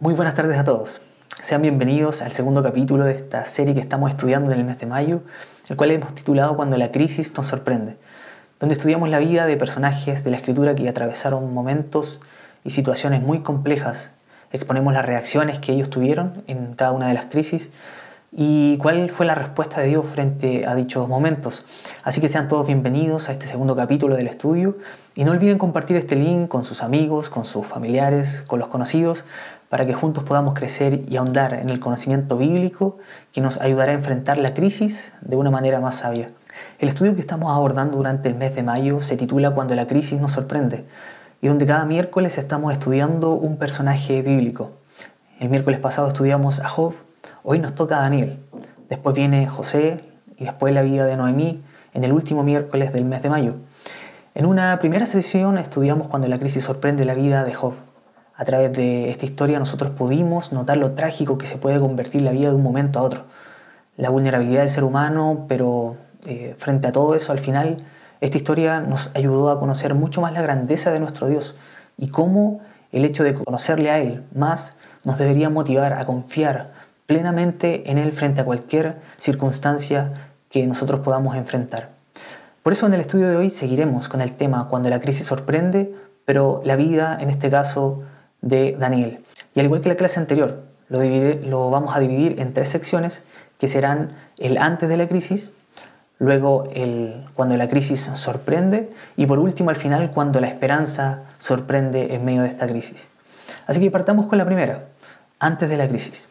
Muy buenas tardes a todos. Sean bienvenidos al segundo capítulo de esta serie que estamos estudiando en el mes de mayo, el cual hemos titulado Cuando la crisis nos sorprende, donde estudiamos la vida de personajes de la escritura que atravesaron momentos y situaciones muy complejas. Exponemos las reacciones que ellos tuvieron en cada una de las crisis y cuál fue la respuesta de Dios frente a dichos momentos. Así que sean todos bienvenidos a este segundo capítulo del estudio y no olviden compartir este link con sus amigos, con sus familiares, con los conocidos, para que juntos podamos crecer y ahondar en el conocimiento bíblico que nos ayudará a enfrentar la crisis de una manera más sabia. El estudio que estamos abordando durante el mes de mayo se titula Cuando la crisis nos sorprende y donde cada miércoles estamos estudiando un personaje bíblico. El miércoles pasado estudiamos a Job, Hoy nos toca Daniel, después viene José y después la vida de Noemí en el último miércoles del mes de mayo. En una primera sesión estudiamos cuando la crisis sorprende la vida de Job. A través de esta historia nosotros pudimos notar lo trágico que se puede convertir la vida de un momento a otro. La vulnerabilidad del ser humano, pero eh, frente a todo eso, al final, esta historia nos ayudó a conocer mucho más la grandeza de nuestro Dios y cómo el hecho de conocerle a Él más nos debería motivar a confiar plenamente en Él frente a cualquier circunstancia que nosotros podamos enfrentar. Por eso en el estudio de hoy seguiremos con el tema cuando la crisis sorprende, pero la vida, en este caso, de Daniel. Y al igual que la clase anterior, lo, lo vamos a dividir en tres secciones que serán el antes de la crisis, luego el cuando la crisis sorprende y por último al final cuando la esperanza sorprende en medio de esta crisis. Así que partamos con la primera, antes de la crisis.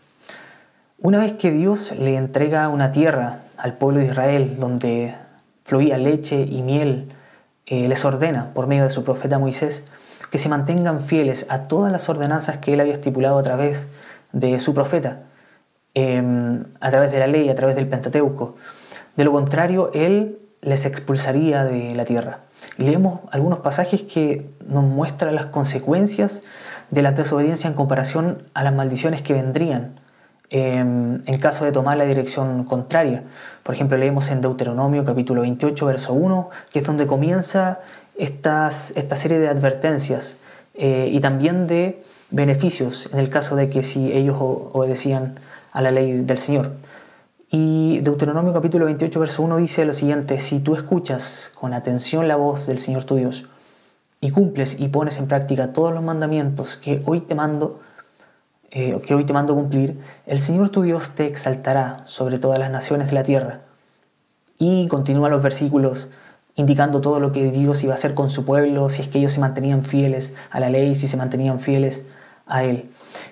Una vez que Dios le entrega una tierra al pueblo de Israel donde fluía leche y miel, eh, les ordena por medio de su profeta Moisés que se mantengan fieles a todas las ordenanzas que él había estipulado a través de su profeta, em, a través de la ley, a través del Pentateuco. De lo contrario, él les expulsaría de la tierra. Leemos algunos pasajes que nos muestran las consecuencias de la desobediencia en comparación a las maldiciones que vendrían Em, en caso de tomar la dirección contraria. Por ejemplo, leemos en Deuteronomio capítulo 28, verso 1, que es donde comienza estas, esta serie de advertencias eh, y también de beneficios en el caso de que si ellos obedecían a la ley del Señor. Y Deuteronomio capítulo 28, verso 1 dice lo siguiente, si tú escuchas con atención la voz del Señor tu Dios y cumples y pones en práctica todos los mandamientos que hoy te mando, eh, que hoy te mando cumplir, el Señor tu Dios te exaltará sobre todas las naciones de la tierra. Y continúan los versículos indicando todo lo que Dios iba a hacer con su pueblo, si es que ellos se mantenían fieles a la ley, si se mantenían fieles a Él.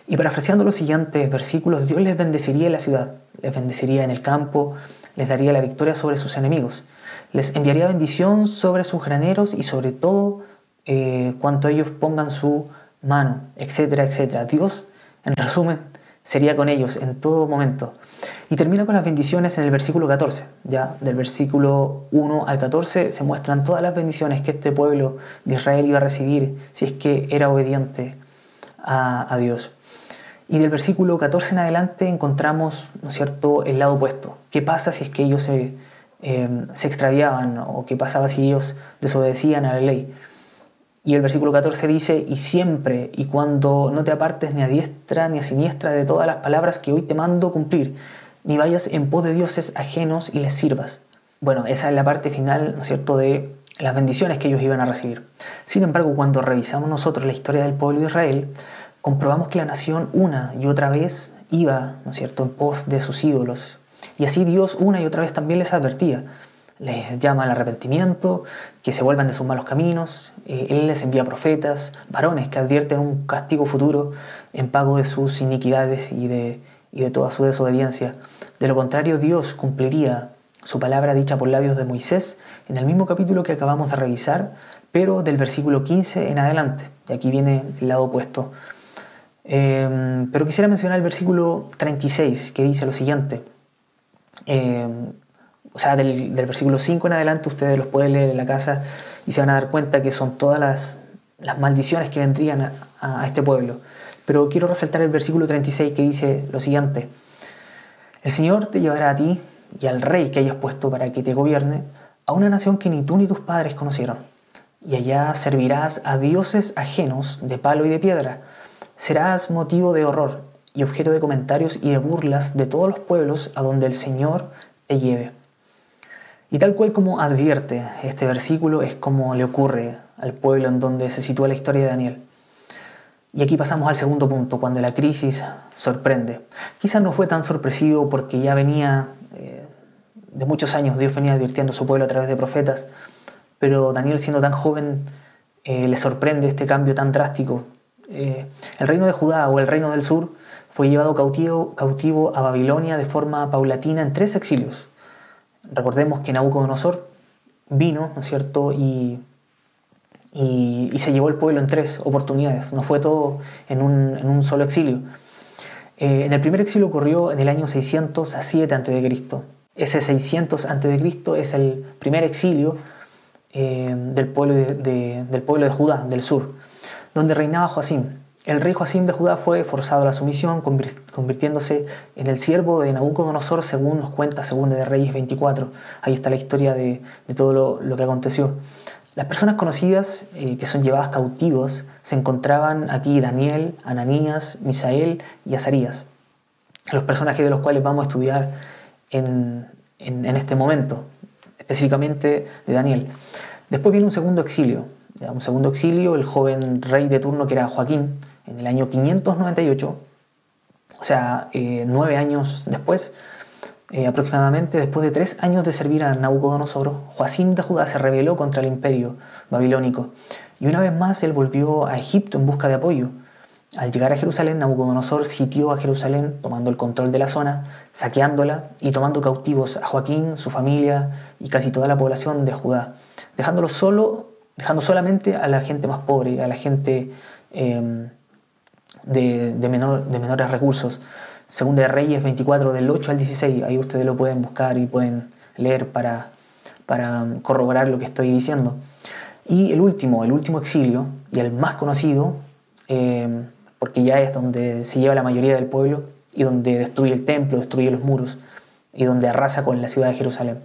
Y parafraseando los siguientes versículos, Dios les bendeciría en la ciudad, les bendeciría en el campo, les daría la victoria sobre sus enemigos, les enviaría bendición sobre sus graneros y sobre todo eh, cuanto ellos pongan su mano, etcétera, etcétera. Dios en resumen, sería con ellos en todo momento. Y termina con las bendiciones en el versículo 14. Ya del versículo 1 al 14 se muestran todas las bendiciones que este pueblo de Israel iba a recibir si es que era obediente a, Dios. Y del versículo 14 en adelante encontramos, ¿no cierto?, el lado opuesto. ¿Qué pasa si es que ellos se, eh, se extraviaban o qué pasaba si ellos desobedecían a la ley? Y el versículo 14 dice, y siempre y cuando no te apartes ni a diestra ni a siniestra de todas las palabras que hoy te mando cumplir, ni vayas en pos de dioses ajenos y les sirvas. Bueno, esa es la parte final, ¿no cierto?, de las bendiciones que ellos iban a recibir. Sin embargo, cuando revisamos nosotros la historia del pueblo de Israel, comprobamos que la nación una y otra vez iba, ¿no cierto?, en pos de sus ídolos. Y así Dios una y otra vez también les advertía, les llama al arrepentimiento, que se vuelvan de sus malos caminos. Eh, él les envía profetas, varones que advierten un castigo futuro en pago de sus iniquidades y de, y de toda su desobediencia. De lo contrario, Dios cumpliría su palabra dicha por labios de Moisés en el mismo capítulo que acabamos de revisar, pero del versículo 15 en adelante. Y aquí viene el lado opuesto. Em, pero quisiera mencionar el versículo 36, que dice lo siguiente. Em, o sea, del, versículo 5 en adelante ustedes los pueden leer en la casa y se van a dar cuenta que son todas las, maldiciones que vendrían a, este pueblo. Pero quiero resaltar el versículo 36 que dice lo siguiente. El Señor te llevará a ti y al rey que hayas puesto para que te gobierne a una nación que ni tú ni tus padres conocieron. Y allá servirás a dioses ajenos de palo y de piedra, serás motivo de horror y objeto de comentarios y de burlas de todos los pueblos a donde el Señor te lleve. Y tal cual como advierte este versículo es como le ocurre al pueblo en donde se sitúa la historia de Daniel. Y aquí pasamos al segundo punto, cuando la crisis sorprende. Quizás no fue tan sorpresivo porque ya venía eh, de muchos años, Dios venía advirtiendo a su pueblo a través de profetas, pero Daniel siendo tan joven eh, le sorprende este cambio tan drástico. Eh, el reino de Judá o el reino del sur fue llevado cautivo, cautivo a Babilonia de forma paulatina en tres exilios. Recordemos que Nabucodonosor vino, ¿no es cierto?, y y, se llevó el pueblo en tres oportunidades, no fue todo en un, solo exilio. Eh, en el primer exilio ocurrió en el año 607 a.C. Ese 600 a.C. es el primer exilio eh, del, pueblo de, del pueblo de Judá, del sur, donde reinaba Joacim. El rey Joacim de Judá fue forzado a la sumisión, convirtiéndose en el siervo de Nabucodonosor, según nos cuenta Segunda de Reyes 24. Ahí está la historia de, todo lo, que aconteció. Las personas conocidas eh, que son llevadas cautivos se encontraban aquí Daniel, Ananías, Misael y Azarías, los personajes de los cuales vamos a estudiar en, este momento, específicamente de Daniel. Después viene un segundo exilio, un segundo exilio, el joven rey de turno que era Joaquín, en el año 598, o sea, eh, nueve años después, eh, aproximadamente después de tres años de servir a Nabucodonosor, Joacim de Judá se rebeló contra el imperio babilónico y una vez más él volvió a Egipto en busca de apoyo. Al llegar a Jerusalén, Nabucodonosor sitió a Jerusalén tomando el control de la zona, saqueándola y tomando cautivos a Joaquín, su familia y casi toda la población de Judá, dejándolo solo, dejando solamente a la gente más pobre, a la gente em, de, de menores recursos. Segunda de Reyes 24 del 8 al 16, ahí ustedes lo pueden buscar y pueden leer para, para corroborar lo que estoy diciendo. Y el último, el último exilio, y el más conocido, eh, porque ya es donde se lleva la mayoría del pueblo y donde destruye el templo, destruye los muros y donde arrasa con la ciudad de Jerusalén.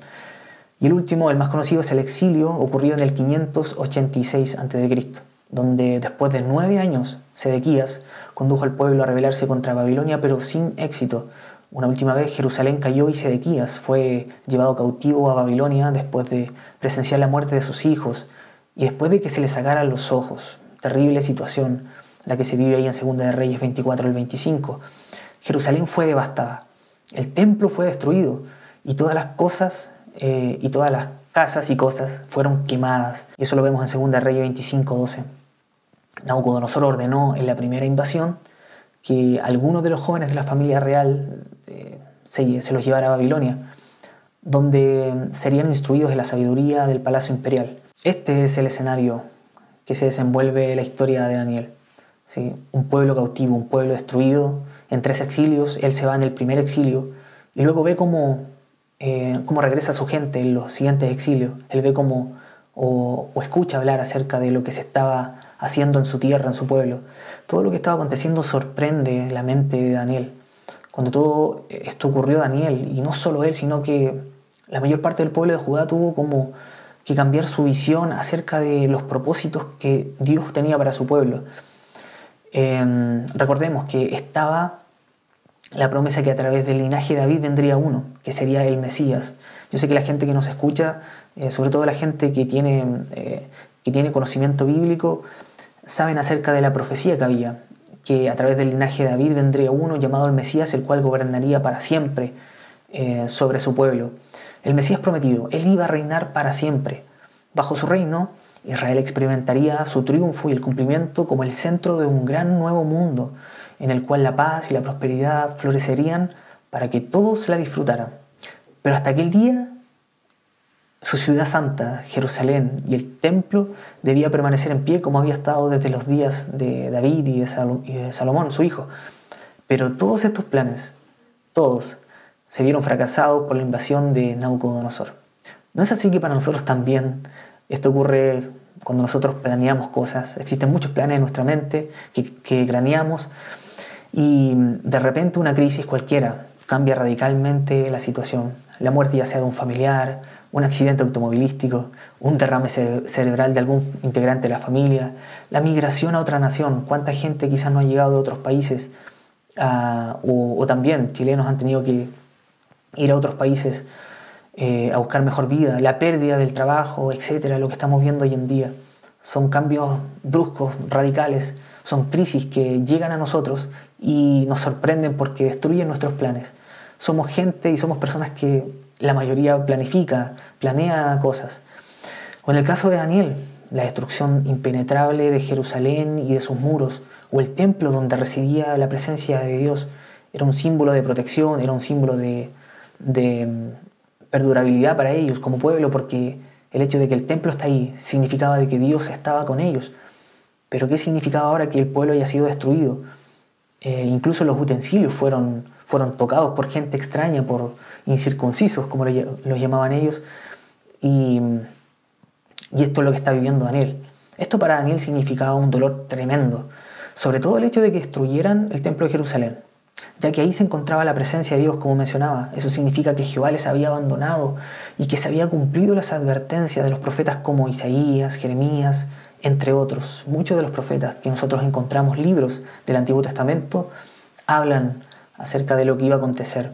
Y el último, el más conocido, es el exilio ocurrido en el 586 a.C., donde después de nueve años Sedequías condujo al pueblo a rebelarse contra Babilonia, pero sin éxito. Una última vez Jerusalén cayó y Sedequías fue llevado cautivo a Babilonia después de presenciar la muerte de sus hijos y después de que se le sacaran los ojos. Terrible situación la que se vive ahí en Segunda de Reyes 24 al 25. Jerusalén fue devastada, el templo fue destruido y todas las cosas eh, y todas las casas y cosas fueron quemadas. Y eso lo vemos en Segunda de Reyes 25 12. Nabucodonosor ordenó en la primera invasión que algunos de los jóvenes de la familia real eh, se, los llevara a Babilonia, donde serían instruidos de la sabiduría del palacio imperial. Este es el escenario que se desenvuelve la historia de Daniel. ¿sí? Un pueblo cautivo, un pueblo destruido en tres exilios, él se va en el primer exilio y luego ve cómo, eh, cómo regresa su gente en los siguientes exilios. Él ve cómo o, o escucha hablar acerca de lo que se estaba haciendo en su tierra, en su pueblo. Todo lo que estaba aconteciendo sorprende la mente de Daniel. Cuando todo esto ocurrió Daniel, y no solo él, sino que la mayor parte del pueblo de Judá tuvo como que cambiar su visión acerca de los propósitos que Dios tenía para su pueblo. Em, recordemos que estaba la promesa que a través del linaje de David vendría uno, que sería el Mesías. Yo sé que la gente que nos escucha, eh, sobre todo la gente que tiene, eh, que tiene conocimiento bíblico, saben acerca de la profecía que había, que a través del linaje de David vendría uno llamado el Mesías, el cual gobernaría para siempre eh, sobre su pueblo. El Mesías prometido, él iba a reinar para siempre. Bajo su reino, Israel experimentaría su triunfo y el cumplimiento como el centro de un gran nuevo mundo, en el cual la paz y la prosperidad florecerían para que todos la disfrutaran. Pero hasta aquel día su ciudad santa, Jerusalén, y el templo debía permanecer en pie como había estado desde los días de David y de, Salomón, su hijo. Pero todos estos planes, todos, se vieron fracasados por la invasión de Nabucodonosor. ¿No es así que para nosotros también esto ocurre cuando nosotros planeamos cosas? Existen muchos planes en nuestra mente que, que craneamos y de repente una crisis cualquiera cambia radicalmente la situación, la muerte ya sea de un familiar, un accidente automovilístico, un derrame cerebral de algún integrante de la familia, la migración a otra nación, cuánta gente quizás no ha llegado de otros países, ah, o, también chilenos han tenido que ir a otros países eh, a buscar mejor vida, la pérdida del trabajo, etcétera, lo que estamos viendo hoy en día. Son cambios bruscos, radicales, son crisis que llegan a nosotros y nos sorprenden porque destruyen nuestros planes. Somos gente y somos personas que la mayoría planifica, planea cosas. O en el caso de Daniel, la destrucción impenetrable de Jerusalén y de sus muros, o el templo donde residía la presencia de Dios, era un símbolo de protección, era un símbolo de, de mm, perdurabilidad para ellos como pueblo, porque el hecho de que el templo está ahí significaba de que Dios estaba con ellos. Pero ¿qué significaba ahora que el pueblo haya sido destruido? Eh, incluso los utensilios fueron, fueron tocados por gente extraña, por incircuncisos, como los llamaban ellos. Y, y esto es lo que está viviendo Daniel. Esto para Daniel significaba un dolor tremendo, sobre todo el hecho de que destruyeran el templo de Jerusalén, ya que ahí se encontraba la presencia de Dios, como mencionaba. Eso significa que Jehová les había abandonado y que se había cumplido las advertencias de los profetas como Isaías, Jeremías, entre otros. Muchos de los profetas que nosotros encontramos libros del Antiguo Testamento hablan acerca de lo que iba a acontecer.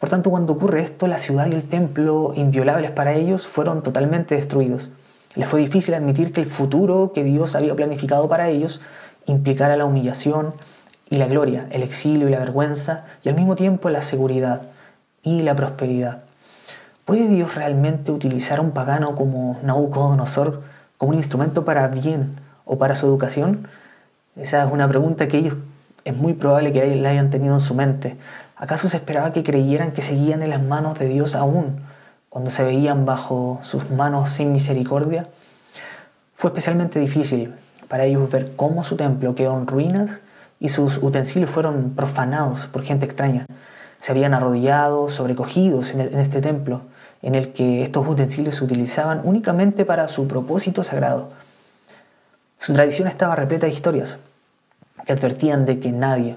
Por tanto, cuando ocurre esto, la ciudad y el templo, inviolables para ellos, fueron totalmente destruidos. Les fue difícil admitir que el futuro que Dios había planificado para ellos implicara la humillación y la gloria, el exilio y la vergüenza, y al mismo tiempo la seguridad y la prosperidad. ¿Puede Dios realmente utilizar a un pagano como Nabucodonosor como un instrumento para bien o para su educación? Esa es una pregunta que ellos es muy probable que la hayan tenido en su mente. ¿Acaso se esperaba que creyeran que seguían en las manos de Dios aún cuando se veían bajo sus manos sin misericordia? Fue especialmente difícil para ellos ver cómo su templo quedó en ruinas y sus utensilios fueron profanados por gente extraña. Se habían arrodillado, sobrecogidos en, en este templo en el que estos utensilios se utilizaban únicamente para su propósito sagrado. Su tradición estaba repleta de historias que advertían de que nadie,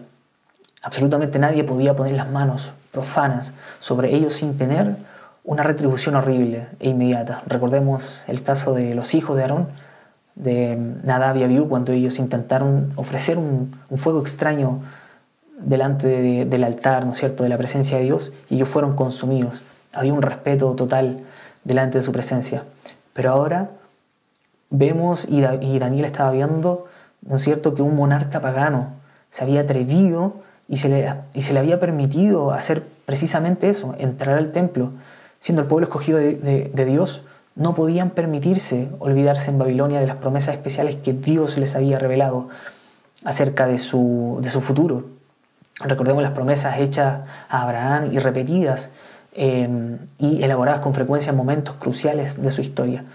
absolutamente nadie podía poner las manos profanas sobre ellos sin tener una retribución horrible e inmediata. Recordemos el caso de los hijos de Aarón, de Nadab y Abiú, cuando ellos intentaron ofrecer un, fuego extraño delante del altar, ¿no es cierto?, de la presencia de Dios, y ellos fueron consumidos había un respeto total delante de su presencia. Pero ahora vemos, y, Daniel estaba viendo, ¿no es cierto?, que un monarca pagano se había atrevido y se, le, y se le había permitido hacer precisamente eso, entrar al templo. Siendo el pueblo escogido de, Dios, no podían permitirse olvidarse en Babilonia de las promesas especiales que Dios les había revelado acerca de su, de su futuro. Recordemos las promesas hechas a Abraham y repetidas Em, y elaboradas con frecuencia en momentos cruciales de su historia.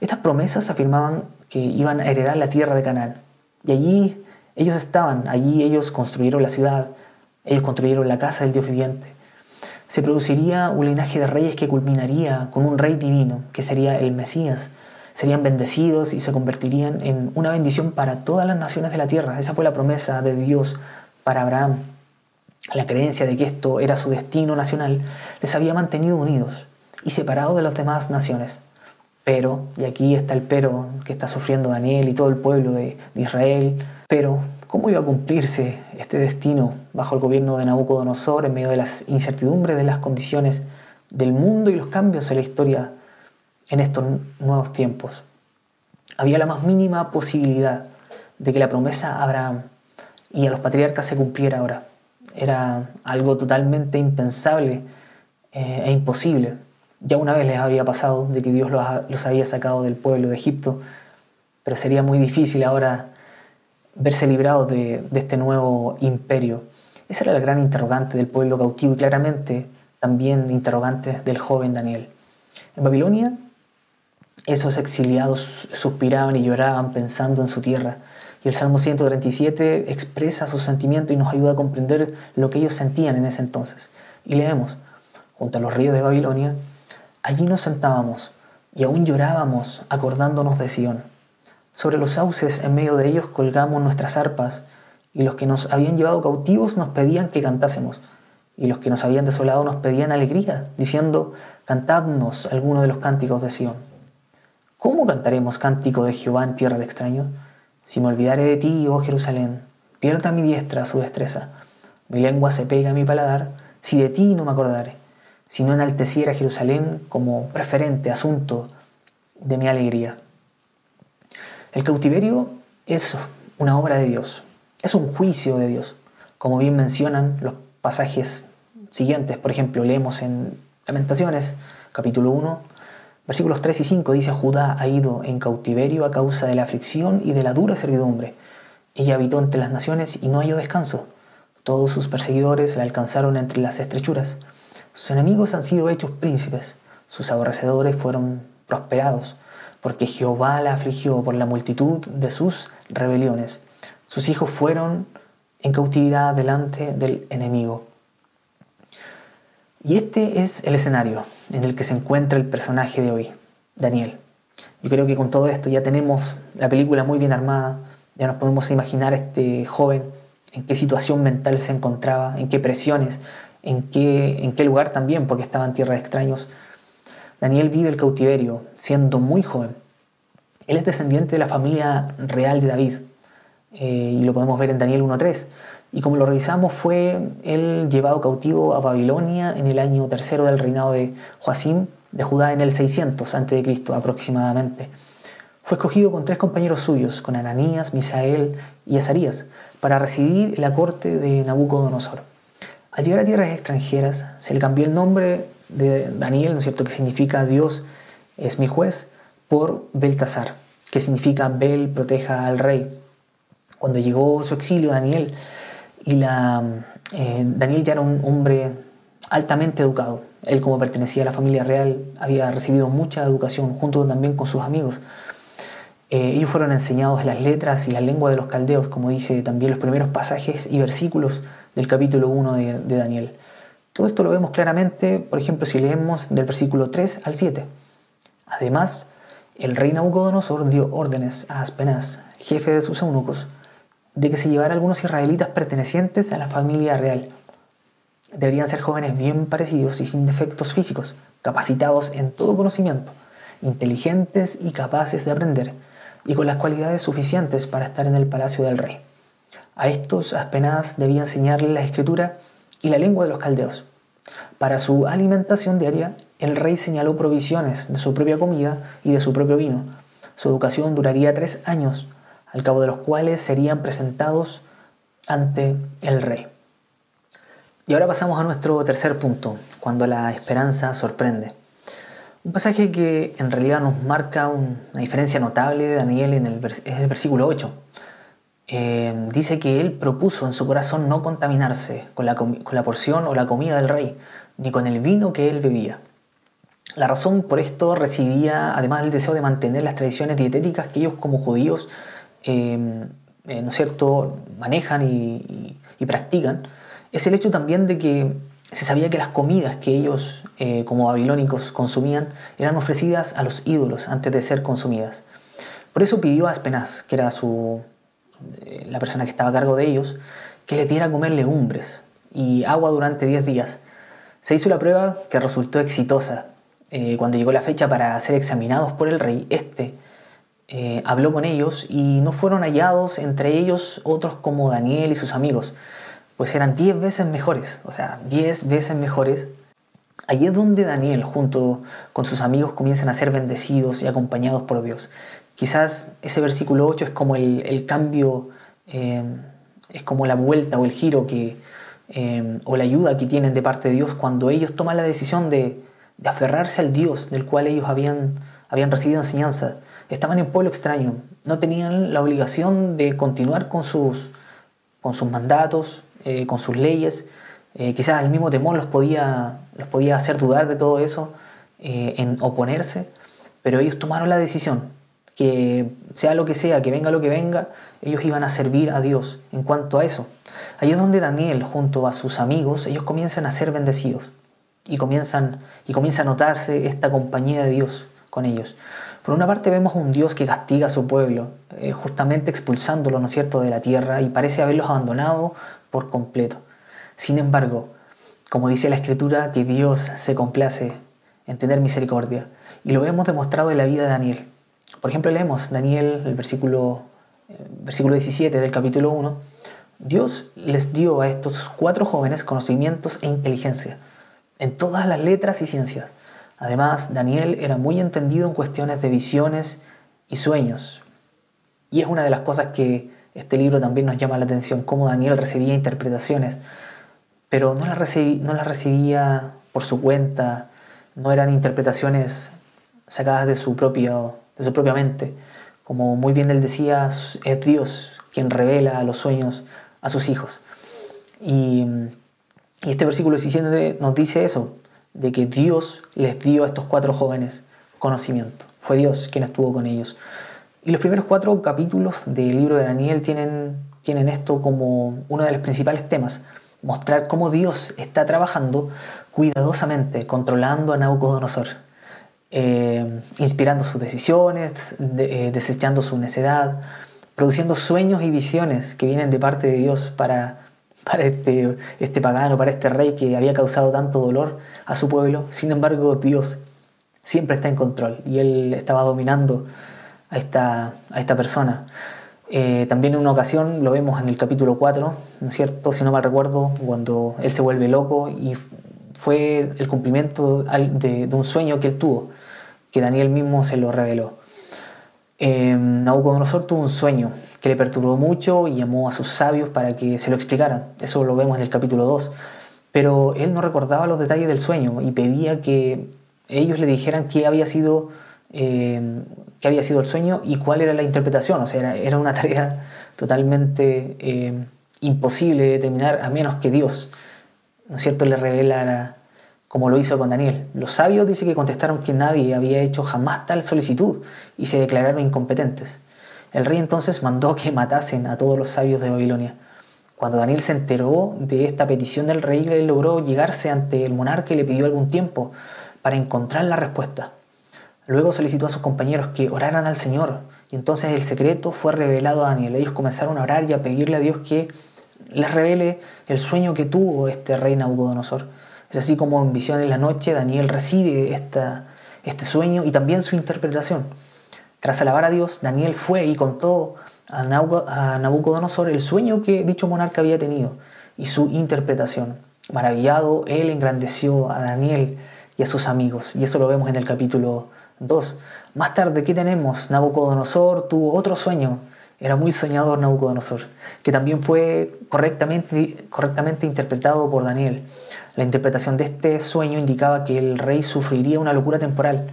Estas promesas afirmaban que iban a heredar la tierra de Canaán. Y allí ellos estaban, allí ellos construyeron la ciudad, ellos construyeron la casa del Dios viviente. Se produciría un linaje de reyes que culminaría con un rey divino, que sería el Mesías. Serían bendecidos y se convertirían en una bendición para todas las naciones de la tierra. Esa fue la promesa de Dios para Abraham la creencia de que esto era su destino nacional, les había mantenido unidos y separados de las demás naciones. Pero, y aquí está el pero que está sufriendo Daniel y todo el pueblo de, Israel, pero ¿cómo iba a cumplirse este destino bajo el gobierno de Nabucodonosor en medio de las incertidumbres de las condiciones del mundo y los cambios en la historia en estos nuevos tiempos? Había la más mínima posibilidad de que la promesa a Abraham y a los patriarcas se cumpliera ahora. Era algo totalmente impensable eh, e imposible. Ya una vez les había pasado de que Dios los, había sacado del pueblo de Egipto, pero sería muy difícil ahora verse librados de, este nuevo imperio. Esa era la gran interrogante del pueblo cautivo y claramente también interrogante del joven Daniel. En Babilonia, esos exiliados suspiraban y lloraban pensando en su tierra, y el Salmo 137 expresa su sentimiento y nos ayuda a comprender lo que ellos sentían en ese entonces. Y leemos, junto a los ríos de Babilonia, allí nos sentábamos y aún llorábamos acordándonos de Sión. Sobre los sauces en medio de ellos colgamos nuestras arpas y los que nos habían llevado cautivos nos pedían que cantásemos. y los que nos habían desolado nos pedían alegría, diciendo, cantadnos alguno de los cánticos de Sión. ¿Cómo cantaremos cántico de Jehová en tierra de extraños? Si me olvidare de ti, oh Jerusalén, pierda mi diestra su destreza, mi lengua se pega a mi paladar, si de ti no me acordare, si no enalteciera Jerusalén como preferente asunto de mi alegría. El cautiverio es una obra de Dios, es un juicio de Dios, como bien mencionan los pasajes siguientes. Por ejemplo, leemos en Lamentaciones, capítulo 1, versículos 3 y 5, dice, Judá ha ido en cautiverio a causa de la aflicción y de la dura servidumbre. Ella habitó entre las naciones y no halló descanso. Todos sus perseguidores la alcanzaron entre las estrechuras. Sus enemigos han sido hechos príncipes, sus aborrecedores fueron prosperados, porque Jehová la afligió por la multitud de sus rebeliones. Sus hijos fueron en cautividad delante del enemigo. Y este es el escenario en el que se encuentra el personaje de hoy, Daniel. Yo creo que con todo esto ya tenemos la película muy bien armada, ya nos podemos imaginar a este joven en qué situación mental se encontraba, en qué presiones, en qué, en qué lugar también, porque estaba en tierra de extraños. Daniel vive el cautiverio siendo muy joven. Él es descendiente de la familia real de David, eh, y lo podemos ver en Daniel 1.3. Y como lo revisamos, fue él llevado cautivo a Babilonia en el año tercero del reinado de Joacim de Judá en el 600 a.C. aproximadamente. Fue escogido con tres compañeros suyos, con Ananías, Misael y Azarías, para residir en la corte de Nabucodonosor. Al llegar a tierras extranjeras, se le cambió el nombre de Daniel, ¿no es cierto?, que significa Dios es mi juez, por Beltasar, que significa Bel proteja al rey. Cuando llegó su exilio, Daniel y la, eh, Daniel ya era un hombre altamente educado. Él, como pertenecía a la familia real, había recibido mucha educación junto también con sus amigos. Eh, ellos fueron enseñados las letras y la lengua de los caldeos, como dice también los primeros pasajes y versículos del capítulo 1 de, de Daniel. Todo esto lo vemos claramente, por ejemplo, si leemos del versículo 3 al 7. Además, el rey Nabucodonosor dio órdenes a Aspenaz, jefe de sus eunucos, de que se llevara algunos israelitas pertenecientes a la familia real. Deberían ser jóvenes bien parecidos y sin defectos físicos, capacitados en todo conocimiento, inteligentes y capaces de aprender, y con las cualidades suficientes para estar en el palacio del rey. A estos apenas debía enseñarle la escritura y la lengua de los caldeos. Para su alimentación diaria, el rey señaló provisiones de su propia comida y de su propio vino. Su educación duraría tres años, al cabo de los cuales serían presentados ante el rey. Y ahora pasamos a nuestro tercer punto, cuando la esperanza sorprende. Un pasaje que en realidad nos marca una diferencia notable de Daniel en el, el versículo 8. Eh, dice que él propuso en su corazón no contaminarse con la, con la porción o la comida del rey, ni con el vino que él bebía. La razón por esto residía, además del deseo de mantener las tradiciones dietéticas que ellos como judíos Em, eh, ¿no es cierto?, manejan y, practican, es el hecho también de que se sabía que las comidas que ellos eh, como babilónicos consumían eran ofrecidas a los ídolos antes de ser consumidas. Por eso pidió a Aspenaz, que era su, eh, la persona que estaba a cargo de ellos, que les diera a comer legumbres y agua durante 10 días. Se hizo la prueba que resultó exitosa. cuando llegó la fecha para ser examinados por el rey, este eh, habló con ellos y no fueron hallados entre ellos otros como Daniel y sus amigos, pues eran diez veces mejores, o sea, diez veces mejores. Allí es donde Daniel junto con sus amigos comienzan a ser bendecidos y acompañados por Dios. Quizás ese versículo 8 es como el, cambio, eh, es como la vuelta o el giro que, eh, o la ayuda que tienen de parte de Dios cuando ellos toman la decisión de, aferrarse al Dios del cual ellos habían, habían recibido enseñanza estaban en pueblo extraño, no tenían la obligación de continuar con sus, con sus mandatos, eh, con sus leyes. Quizás el mismo temor los podía, los podía hacer dudar de todo eso, en oponerse, pero ellos tomaron la decisión que sea lo que sea, que venga lo que venga, ellos iban a servir a Dios en cuanto a eso. Ahí es donde Daniel, junto a sus amigos, ellos comienzan a ser bendecidos y comienzan y comienza a notarse esta compañía de Dios con ellos. Por una parte vemos un Dios que castiga a su pueblo, eh, justamente expulsándolo, ¿no cierto?, de la tierra y parece haberlos abandonado por completo. Sin embargo, como dice la escritura, que Dios se complace en tener misericordia. Y lo vemos demostrado en la vida de Daniel. Por ejemplo, leemos Daniel, el versículo, eh, versículo 17 del capítulo 1. Dios les dio a estos cuatro jóvenes conocimientos e inteligencia en todas las letras y ciencias. Además, Daniel era muy entendido en cuestiones de visiones y sueños. Y es una de las cosas que este libro también nos llama la atención, cómo Daniel recibía interpretaciones pero no las, no recibía por su cuenta, no eran interpretaciones sacadas de su, propio, de su propia mente. Como muy bien él decía, es Dios quien revela los sueños a sus hijos. Y, y este versículo 17 nos dice eso, de que Dios les dio a estos cuatro jóvenes conocimiento. Fue Dios quien estuvo con ellos. Y los primeros cuatro capítulos del libro de Daniel tienen, tienen esto como uno de los principales temas mostrar cómo Dios está trabajando cuidadosamente, controlando a Nabucodonosor, eh, inspirando sus decisiones, eh, desechando su necedad, produciendo sueños y visiones que vienen de parte de Dios para, este, este pagano, para este rey que había causado tanto dolor a su pueblo. Sin embargo, Dios siempre está en control y él estaba dominando a esta, a esta persona. Eh, también en una ocasión lo vemos en el capítulo 4, ¿no es cierto? Si no mal recuerdo, cuando él se vuelve loco y fue el cumplimiento de, un sueño que él tuvo, que Daniel mismo se lo reveló. Eh, Nabucodonosor tuvo un sueño que le perturbó mucho y llamó a sus sabios para que se lo explicaran. Eso lo vemos en el capítulo 2. Pero él no recordaba los detalles del sueño y pedía que ellos le dijeran qué había sido eh, qué había sido el sueño y cuál era la interpretación. O sea, era, una tarea totalmente eh, imposible de determinar a menos que Dios, ¿no es cierto?, le revelara como lo hizo con Daniel. Los sabios dice que contestaron que nadie había hecho jamás tal solicitud y se declararon incompetentes. El rey entonces mandó que matasen a todos los sabios de Babilonia. Cuando Daniel se enteró de esta petición del rey, él logró llegarse ante el monarca y le pidió algún tiempo para encontrar la respuesta. Luego solicitó a sus compañeros que oraran al Señor y entonces el secreto fue revelado a Daniel. Ellos comenzaron a orar y a pedirle a Dios que les revele el sueño que tuvo este rey Nabucodonosor. Es así como en visión en la noche Daniel recibe esta, este sueño y también su interpretación. Tras alabar a Dios, Daniel fue y contó a Nabucodonosor el sueño que dicho monarca había tenido y su interpretación. Maravillado, él engrandeció a Daniel y a sus amigos. Y eso lo vemos en el capítulo 2. Más tarde, ¿qué tenemos? Nabucodonosor tuvo otro sueño. Era muy soñador Nabucodonosor, que también fue correctamente, interpretado por Daniel. La interpretación de este sueño indicaba que el rey sufriría una locura temporal,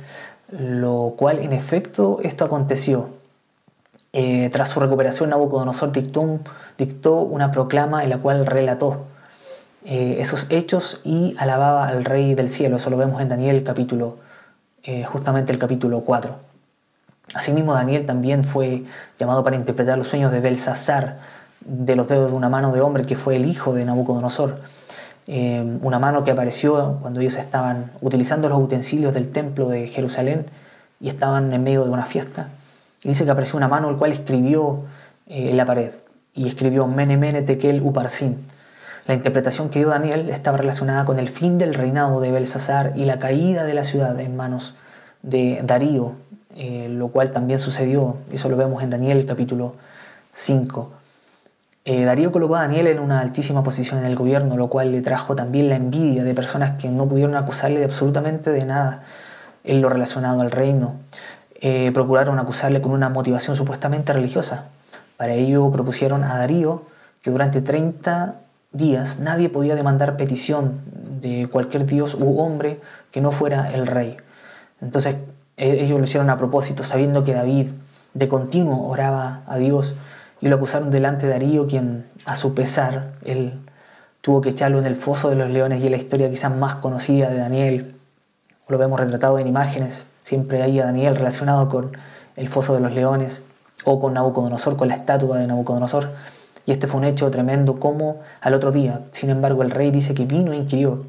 lo cual en efecto esto aconteció. Eh, tras su recuperación, Nabucodonosor dictó, dictó, una proclama en la cual relató eh, esos hechos y alababa al rey del cielo. Eso lo vemos en Daniel capítulo eh, justamente el capítulo 4. Asimismo, Daniel también fue llamado para interpretar los sueños de Belsasar, de los dedos de una mano de hombre que fue el hijo de Nabucodonosor. Eh, una mano que apareció cuando ellos estaban utilizando los utensilios del templo de Jerusalén y estaban en medio de una fiesta. Y dice que apareció una mano el cual escribió eh, en la pared y escribió Mene Tekel Uparsin la interpretación que dio Daniel estaba relacionada con el fin del reinado de Belsasar y la caída de la ciudad en manos de Darío, eh, lo cual también sucedió, eso lo vemos en Daniel capítulo 5. Eh, Darío colocó a Daniel en una altísima posición en el gobierno, lo cual le trajo también la envidia de personas que no pudieron acusarle de absolutamente de nada en lo relacionado al reino. Eh, procuraron acusarle con una motivación supuestamente religiosa. Para ello propusieron a Darío que durante 30 días nadie podía demandar petición de cualquier dios u hombre que no fuera el rey. Entonces ellos lo hicieron a propósito, sabiendo que David de continuo oraba a Dios y lo acusaron delante de Darío, quien a su pesar, él tuvo que echarlo en el foso de los leones y en la historia quizás más conocida de Daniel, lo vemos retratado en imágenes, siempre ahí a Daniel relacionado con el foso de los leones o con Nabucodonosor, con la estatua de Nabucodonosor. Y este fue un hecho tremendo como al otro día, sin embargo, el rey dice que vino e inquirió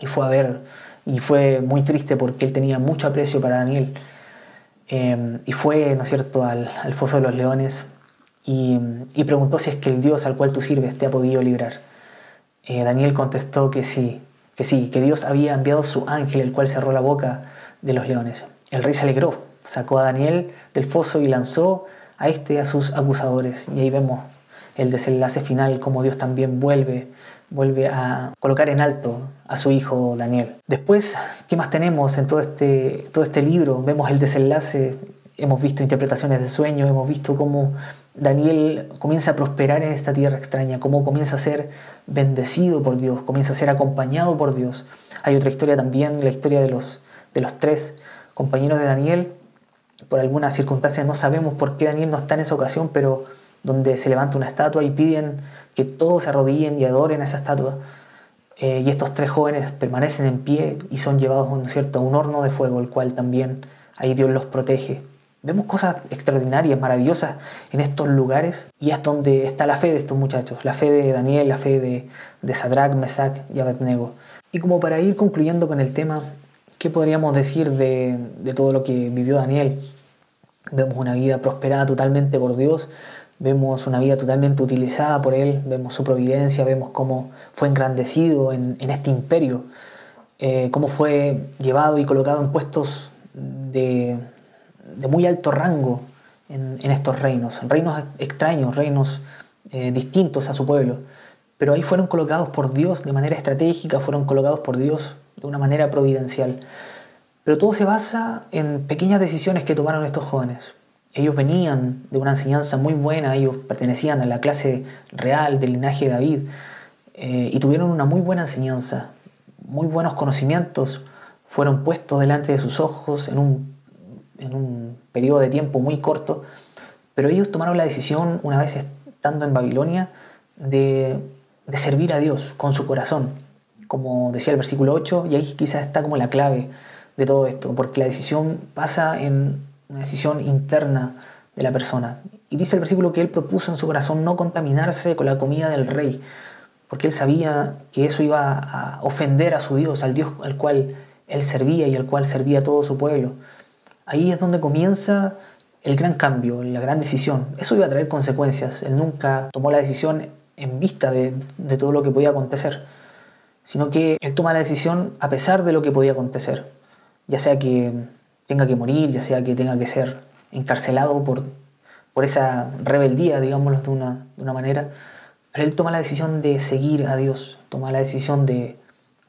y fue a ver y fue muy triste porque él tenía mucho aprecio para Daniel. Em, y fue, ¿no es cierto?, al, foso de los leones y, preguntó si es que el Dios al cual tú sirves te ha podido librar. Eh, Daniel contestó que sí, que sí, que Dios había enviado su ángel, el cual cerró la boca de los leones. El rey se alegró, sacó a Daniel del foso y lanzó a este a sus acusadores. Y ahí vemos el desenlace final, como Dios también vuelve, vuelve a colocar en alto a su hijo Daniel. Después, ¿qué más tenemos en todo este, todo este libro? Vemos el desenlace, hemos visto interpretaciones de sueños, hemos visto cómo Daniel comienza a prosperar en esta tierra extraña, cómo comienza a ser bendecido por Dios, comienza a ser acompañado por Dios. Hay otra historia también, la historia de los, de los tres compañeros de Daniel. Por algunas circunstancias no sabemos por qué Daniel no está en esa ocasión, pero donde se levanta una estatua y piden que todos se arrodillen y adoren a esa estatua. Eh, y estos tres jóvenes permanecen en pie y son llevados cierto? a un horno de fuego, el cual también ahí Dios los protege. Vemos cosas extraordinarias, maravillosas en estos lugares y es donde está la fe de estos muchachos, la fe de Daniel, la fe de, de Sadrach, Mesach y Abednego. Y como para ir concluyendo con el tema, ¿qué podríamos decir de, de todo lo que vivió Daniel? Vemos una vida prosperada totalmente por Dios, vemos una vida totalmente utilizada por Él, vemos su providencia, vemos cómo fue engrandecido en, en este imperio, eh, cómo fue llevado y colocado en puestos de, de muy alto rango en, en, estos reinos, reinos extraños, reinos eh, distintos a su pueblo, pero ahí fueron colocados por Dios de manera estratégica, fueron colocados por Dios de una manera providencial. Pero todo se basa en pequeñas decisiones que tomaron estos jóvenes. Ellos venían de una enseñanza muy buena, ellos pertenecían a la clase real del linaje de David eh, y tuvieron una muy buena enseñanza, muy buenos conocimientos, fueron puestos delante de sus ojos en un, en un periodo de tiempo muy corto, pero ellos tomaron la decisión, una vez estando en Babilonia, de, de servir a Dios con su corazón, como decía el versículo 8, y ahí quizás está como la clave de todo esto, porque la decisión pasa en una decisión interna de la persona. Y dice el versículo que él propuso en su corazón no contaminarse con la comida del rey, porque él sabía que eso iba a ofender a su Dios, al Dios al cual él servía y al cual servía todo su pueblo. Ahí es donde comienza el gran cambio, la gran decisión. Eso iba a traer consecuencias. Él nunca tomó la decisión en vista de, todo lo que podía acontecer, sino que él toma la decisión a pesar de lo que podía acontecer, ya sea que tenga que morir, ya sea que tenga que ser encarcelado por, por esa rebeldía, digámoslo de una, de una manera. Pero él toma la decisión de seguir a Dios, toma la decisión de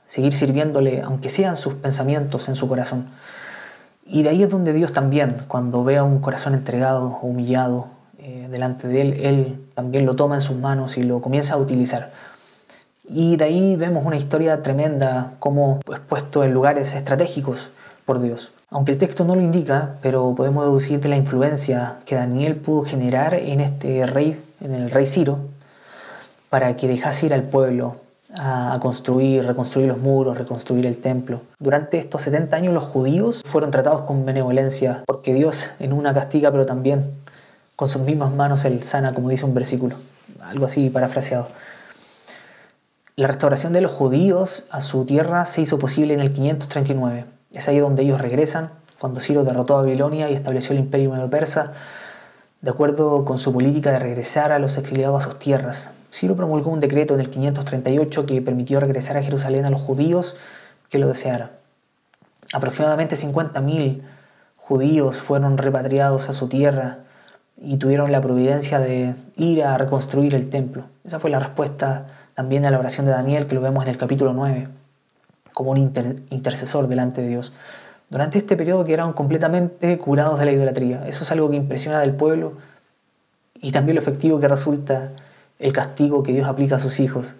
seguir sirviéndole, aunque sean sus pensamientos en su corazón. Y de ahí es donde Dios también, cuando ve a un corazón entregado, humillado eh, delante de Él, Él también lo toma en sus manos y lo comienza a utilizar. Y de ahí vemos una historia tremenda, como es puesto en lugares estratégicos por Dios. Aunque el texto no lo indica, pero podemos deducir de la influencia que Daniel pudo generar en este rey, en el rey Ciro, para que dejase ir al pueblo a, construir, reconstruir los muros, reconstruir el templo. Durante estos 70 años los judíos fueron tratados con benevolencia, porque Dios en una castiga, pero también con sus mismas manos él sana, como dice un versículo, algo así parafraseado. La restauración de los judíos a su tierra se hizo posible en el 539 es ahí donde ellos regresan, cuando Ciro derrotó a Babilonia y estableció el imperio medo-persa, de acuerdo con su política de regresar a los exiliados a sus tierras. Ciro promulgó un decreto en el 538 que permitió regresar a Jerusalén a los judíos que lo desearan. Aproximadamente 50.000 judíos fueron repatriados a su tierra y tuvieron la providencia de ir a reconstruir el templo. Esa fue la respuesta también a la oración de Daniel que lo vemos en el capítulo 9 como un intercesor delante de Dios. Durante este periodo quedaron completamente curados de la idolatría. Eso es algo que impresiona del pueblo y también lo efectivo que resulta el castigo que Dios aplica a sus hijos.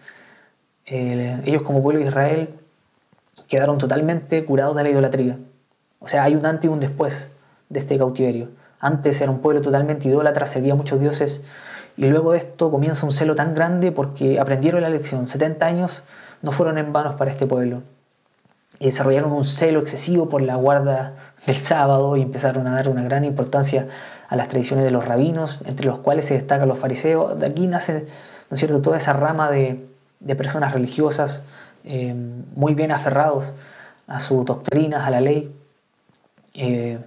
ellos como pueblo de Israel quedaron totalmente curados de la idolatría. O sea, hay un antes y un después de este cautiverio. Antes era un pueblo totalmente idólatra, servía a muchos dioses, y luego de esto comienza un celo tan grande porque aprendieron la lección. 70 años no fueron en vanos para este pueblo desarrollaron un celo excesivo por la guarda del sábado y empezaron a dar una gran importancia a las tradiciones de los rabinos, entre los cuales se destacan los fariseos. De aquí nace, ¿no es cierto?, toda esa rama de, de personas religiosas eh, muy bien aferrados a sus doctrinas, a la ley. Eh,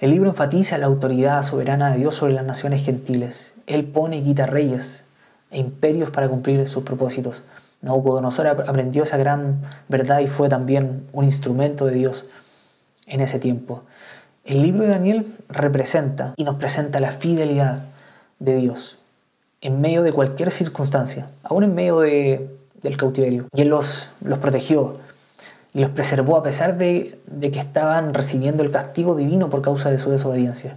el libro enfatiza la autoridad soberana de Dios sobre las naciones gentiles. Él pone y quita reyes e imperios para cumplir sus propósitos. Nabucodonosor aprendió esa gran verdad y fue también un instrumento de Dios en ese tiempo. El libro de Daniel representa y nos presenta la fidelidad de Dios en medio de cualquier circunstancia, aún en medio del cautiverio. Y Él los, los protegió y los preservó a pesar de, de que estaban recibiendo el castigo divino por causa de su desobediencia.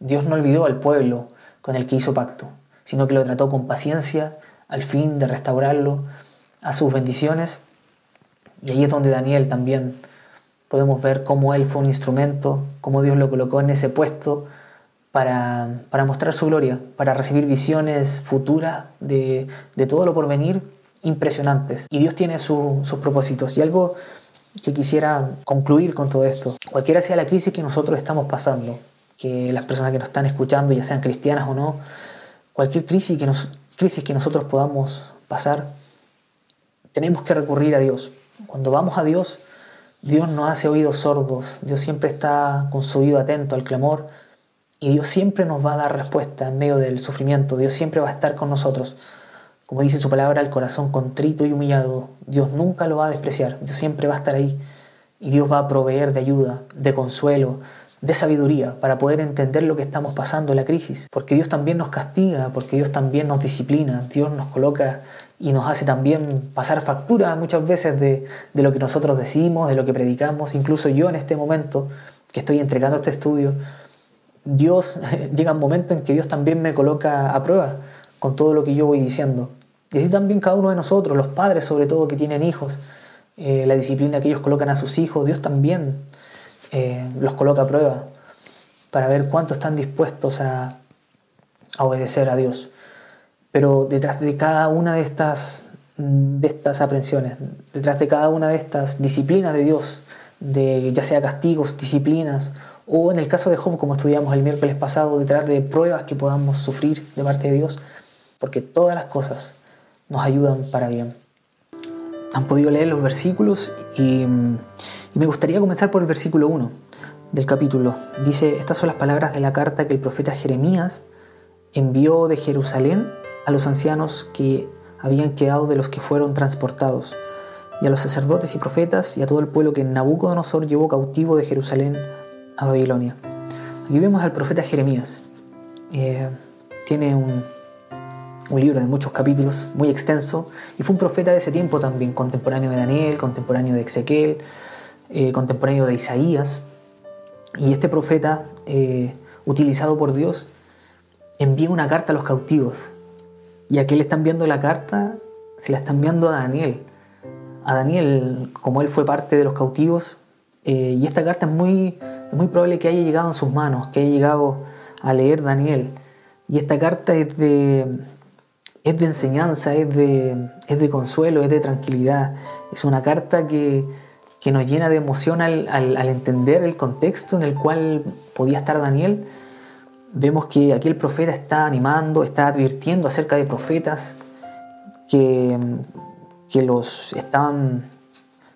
Dios no olvidó al pueblo con el que hizo pacto, sino que lo trató con paciencia al fin de restaurarlo a sus bendiciones. Y ahí es donde Daniel también podemos ver cómo él fue un instrumento, cómo Dios lo colocó en ese puesto para, mostrar su gloria, para recibir visiones futuras de, todo lo por venir impresionantes. Y Dios tiene sus propósitos. Y algo que quisiera concluir con todo esto, cualquiera sea la crisis que nosotros estamos pasando, que las personas que nos están escuchando, ya sean cristianas o no, cualquier crisis que, nos, crisis que nosotros podamos pasar, tenemos que recurrir a Dios. Cuando vamos a Dios, Dios no hace oídos sordos, Dios siempre está con su oído atento al clamor y Dios siempre nos va a dar respuesta en medio del sufrimiento, Dios siempre va a estar con nosotros. Como dice su palabra, el corazón contrito y humillado, Dios nunca lo va a despreciar, Dios siempre va a estar ahí y Dios va a proveer de ayuda, de consuelo, de sabiduría para poder entender lo que estamos pasando la crisis. Porque Dios también nos castiga, porque Dios también nos disciplina, Dios nos coloca y nos hace también pasar factura muchas veces de, lo que nosotros decimos, de lo que predicamos. Incluso yo en este momento que estoy entregando este estudio, Dios llega un momento en que Dios también me coloca a prueba con todo lo que yo voy diciendo. Y así también cada uno de nosotros, los padres sobre todo que tienen hijos, eh, la disciplina que ellos colocan a sus hijos, Dios también eh, los coloca a prueba para ver cuánto están dispuestos a, obedecer a Dios. Pero detrás de cada una de estas, de estas aprensiones, detrás de cada una de estas disciplinas de Dios, de ya sea castigos, disciplinas, o en el caso de Job, como estudiamos el miércoles pasado, detrás de pruebas que podamos sufrir de parte de Dios, porque todas las cosas nos ayudan para bien. Han podido leer los versículos y y me gustaría comenzar por el versículo 1 del capítulo. Dice, estas son las palabras de la carta que el profeta Jeremías envió de Jerusalén a los ancianos que habían quedado de los que fueron transportados, y a los sacerdotes y profetas y a todo el pueblo que Nabucodonosor llevó cautivo de Jerusalén a Babilonia. Aquí vemos al profeta Jeremías. Eh, tiene un, un libro de muchos capítulos, muy extenso, y fue un profeta de ese tiempo también, contemporáneo de Daniel, contemporáneo de Ezequiel, eh, contemporáneo de Isaías. Y este profeta, eh, utilizado por Dios, envía una carta a los cautivos. Y a qué le están enviando la carta, se la están enviando a Daniel. A Daniel, como él fue parte de los cautivos, eh, y esta carta es muy, muy probable que haya llegado en sus manos, que haya llegado a leer Daniel. Y esta carta es de, es de enseñanza, es de, es de consuelo, es de tranquilidad. Es una carta que, que nos llena de emoción al, entender el contexto en el cual podía estar Daniel. Vemos que aquí el profeta está animando, está advirtiendo acerca de profetas que, que los estaban,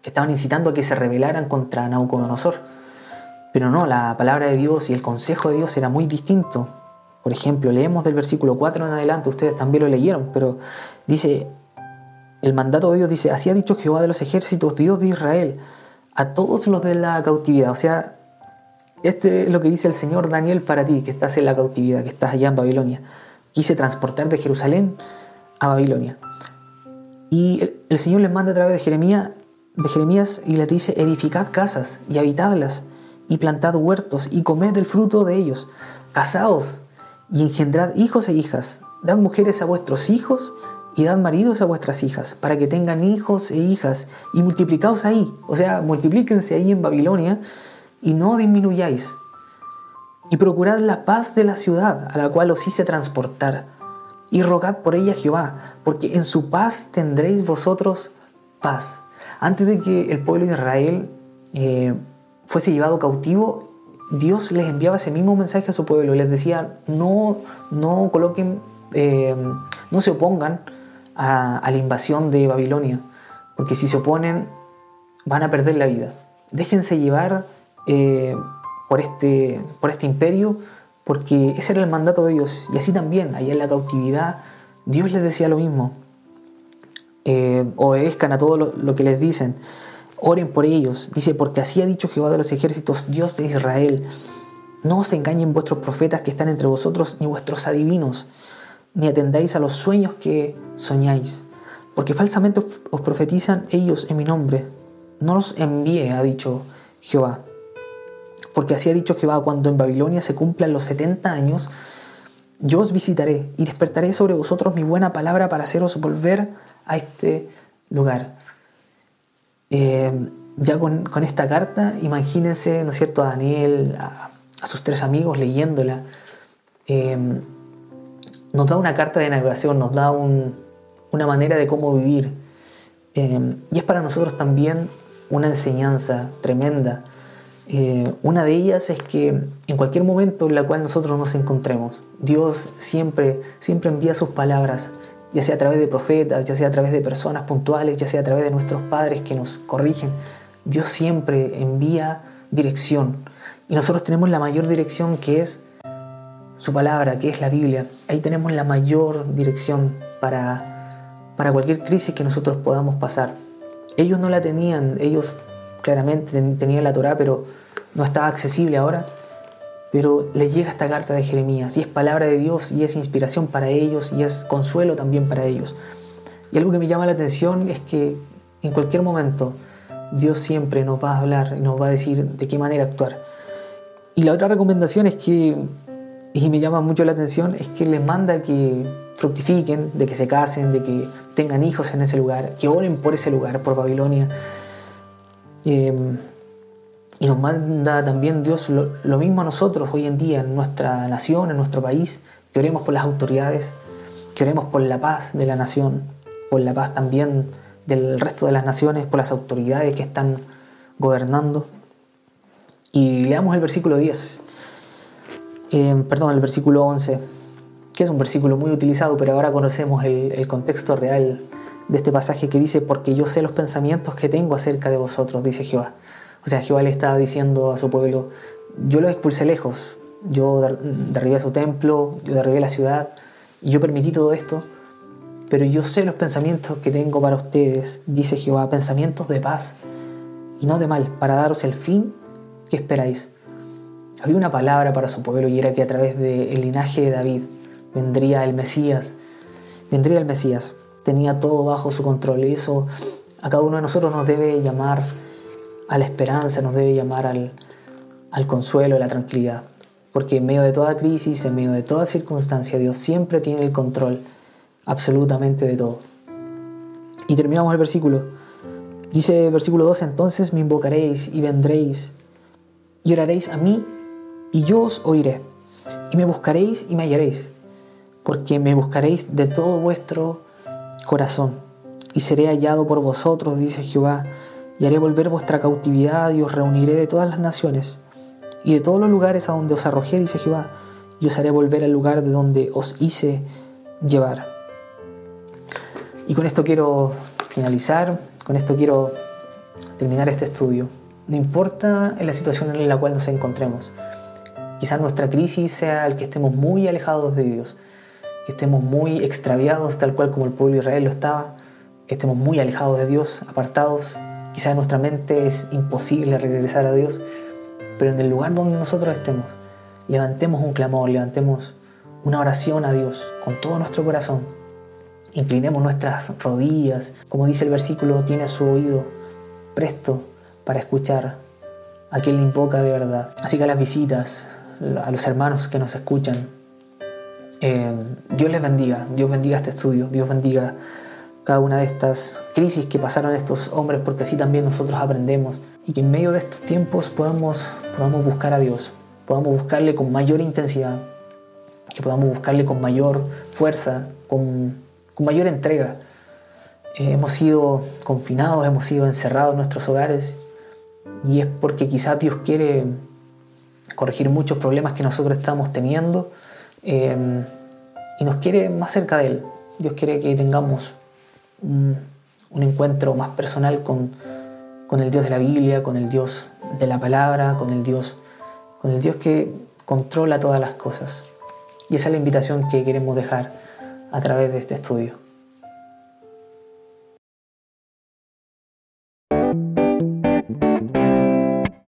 que estaban incitando a que se rebelaran contra Nabucodonosor. Pero no, la palabra de Dios y el consejo de Dios era muy distinto. Por ejemplo, leemos del versículo 4 en adelante, ustedes también lo leyeron, pero dice, el mandato de Dios dice, así ha dicho Jehová de los ejércitos, Dios de Israel, a todos los de la cautividad. O sea, este es lo que dice el Señor Daniel para ti, que estás en la cautividad, que estás allá en Babilonia. Quise transportar de Jerusalén a Babilonia. Y el, Señor les manda a través de Jeremías, y les dice, edificad casas y habitadlas, y plantad huertos y comed del fruto de ellos. Casaos y engendrad hijos e hijas. Dad mujeres a vuestros hijos y dad maridos a vuestras hijas, para que tengan hijos e hijas, y multiplicaos ahí, o sea, multiplíquense ahí en Babilonia, y no disminuyáis. Y procurad la paz de la ciudad a la cual os hice transportar, y rogad por ella a Jehová, porque en su paz tendréis vosotros paz. Antes de que el pueblo de Israel eh, fuese llevado cautivo, Dios les enviaba ese mismo mensaje a su pueblo, les decía, no, no coloquen, eh, no se opongan a, la invasión de Babilonia, porque si se oponen van a perder la vida. Déjense llevar eh, por, este, por este imperio, porque ese era el mandato de Dios. Y así también, allá en la cautividad, Dios les decía lo mismo. eh, obedezcan a todo lo, lo que les dicen, oren por ellos. Dice, porque así ha dicho Jehová de los ejércitos, Dios de Israel. No os engañen vuestros profetas que están entre vosotros, ni vuestros adivinos, ni atendáis a los sueños que soñáis, porque falsamente os profetizan ellos en mi nombre. No los envíe, ha dicho Jehová. Porque así ha dicho Jehová, cuando en Babilonia se cumplan los 70 años, yo os visitaré y despertaré sobre vosotros mi buena palabra para haceros volver a este lugar. Eh, ya con, esta carta, imagínense, ¿no es cierto?, a Daniel, a, sus tres amigos leyéndola. Eh, nos da una carta de navegación, nos da una manera de cómo vivir. Eh, y es para nosotros también una enseñanza tremenda. una de ellas es que en cualquier momento en la cual nosotros nos encontremos, Dios siempre, siempre envía sus palabras ya sea a través de profetas, ya sea a través de personas puntuales, ya sea a través de nuestros padres que nos corrigen. Dios siempre envía dirección. Y nosotros tenemos la mayor dirección que es su palabra, que es la Biblia. Ahí tenemos la mayor dirección para, para cualquier crisis que nosotros podamos pasar. Ellos no la tenían, ellos claramente tenían la Torah, pero no estaba accesible ahora pero les llega esta carta de Jeremías y es palabra de Dios y es inspiración para ellos y es consuelo también para ellos. Y algo que me llama la atención es que en cualquier momento Dios siempre nos va a hablar y nos va a decir de qué manera actuar. Y la otra recomendación es que, y me llama mucho la atención, es que les manda que fructifiquen, de que se casen, de que tengan hijos en ese lugar, que oren por ese lugar, por Babilonia. Eh, y nos manda también Dios lo, mismo a nosotros hoy en día, en nuestra nación, en nuestro país, que oremos por las autoridades, que oremos por la paz de la nación, por la paz también del resto de las naciones, por las autoridades que están gobernando. Y leamos el versículo 10, eh, perdón, el versículo 11, que es un versículo muy utilizado, pero ahora conocemos el, contexto real de este pasaje que dice, porque yo sé los pensamientos que tengo acerca de vosotros, dice Jehová o sea, Jehová le estaba diciendo a su pueblo, yo los expulsé lejos, yo derribé su templo, yo derribé la ciudad, y yo permití todo esto, pero yo sé los pensamientos que tengo para ustedes, dice Jehová, pensamientos de paz y no de mal, para daros el fin que esperáis. Había una palabra para su pueblo y era que a través del linaje de David vendría el Mesías, vendría el Mesías, tenía todo bajo su control y eso a cada uno de nosotros nos debe llamar a la esperanza, nos debe llamar al, consuelo, a la tranquilidad. Porque en medio de toda crisis, en medio de toda circunstancia, Dios siempre tiene el control absolutamente de todo. Y terminamos el versículo. Dice versículo 12, entonces me invocaréis y vendréis y oraréis a mí y yo os oiré. Y me buscaréis y me hallaréis, porque me buscaréis de todo vuestro corazón. Y seré hallado por vosotros, dice Jehová, y haré volver vuestra cautividad y os reuniré de todas las naciones y de todos los lugares a donde os arrojé, dice Jehová, y os haré volver al lugar de donde os hice llevar. Y con esto quiero finalizar, con esto quiero terminar este estudio. No importa en la situación en la cual nos encontremos. Quizás nuestra crisis sea el que estemos muy alejados de Dios, que estemos muy extraviados tal cual como el pueblo de Israel lo estaba, que estemos muy alejados de Dios, apartados, Quizás en nuestra mente es imposible regresar a Dios, pero en el lugar donde nosotros estemos, levantemos un clamor, levantemos una oración a Dios con todo nuestro corazón. Inclinemos nuestras rodillas, como dice el versículo, tiene su oído presto para escuchar a quien le invoca de verdad. Así que las visitas, a los hermanos que nos escuchan, eh, Dios les bendiga, Dios bendiga este estudio, Dios bendiga cada una de estas crisis que pasaron estos hombres, porque así también nosotros aprendemos. Y que en medio de estos tiempos podamos, podamos buscar a Dios, podamos buscarle con mayor intensidad, que podamos buscarle con mayor fuerza, con, con mayor entrega. Eh, hemos sido confinados, hemos sido encerrados en nuestros hogares y es porque quizás Dios quiere corregir muchos problemas que nosotros estamos teniendo eh, y nos quiere más cerca de Él. Dios quiere que tengamos un, encuentro más personal con, con el Dios de la Biblia, con el Dios de la palabra, con el Dios, con el Dios que controla todas las cosas. Y esa es la invitación que queremos dejar a través de este estudio.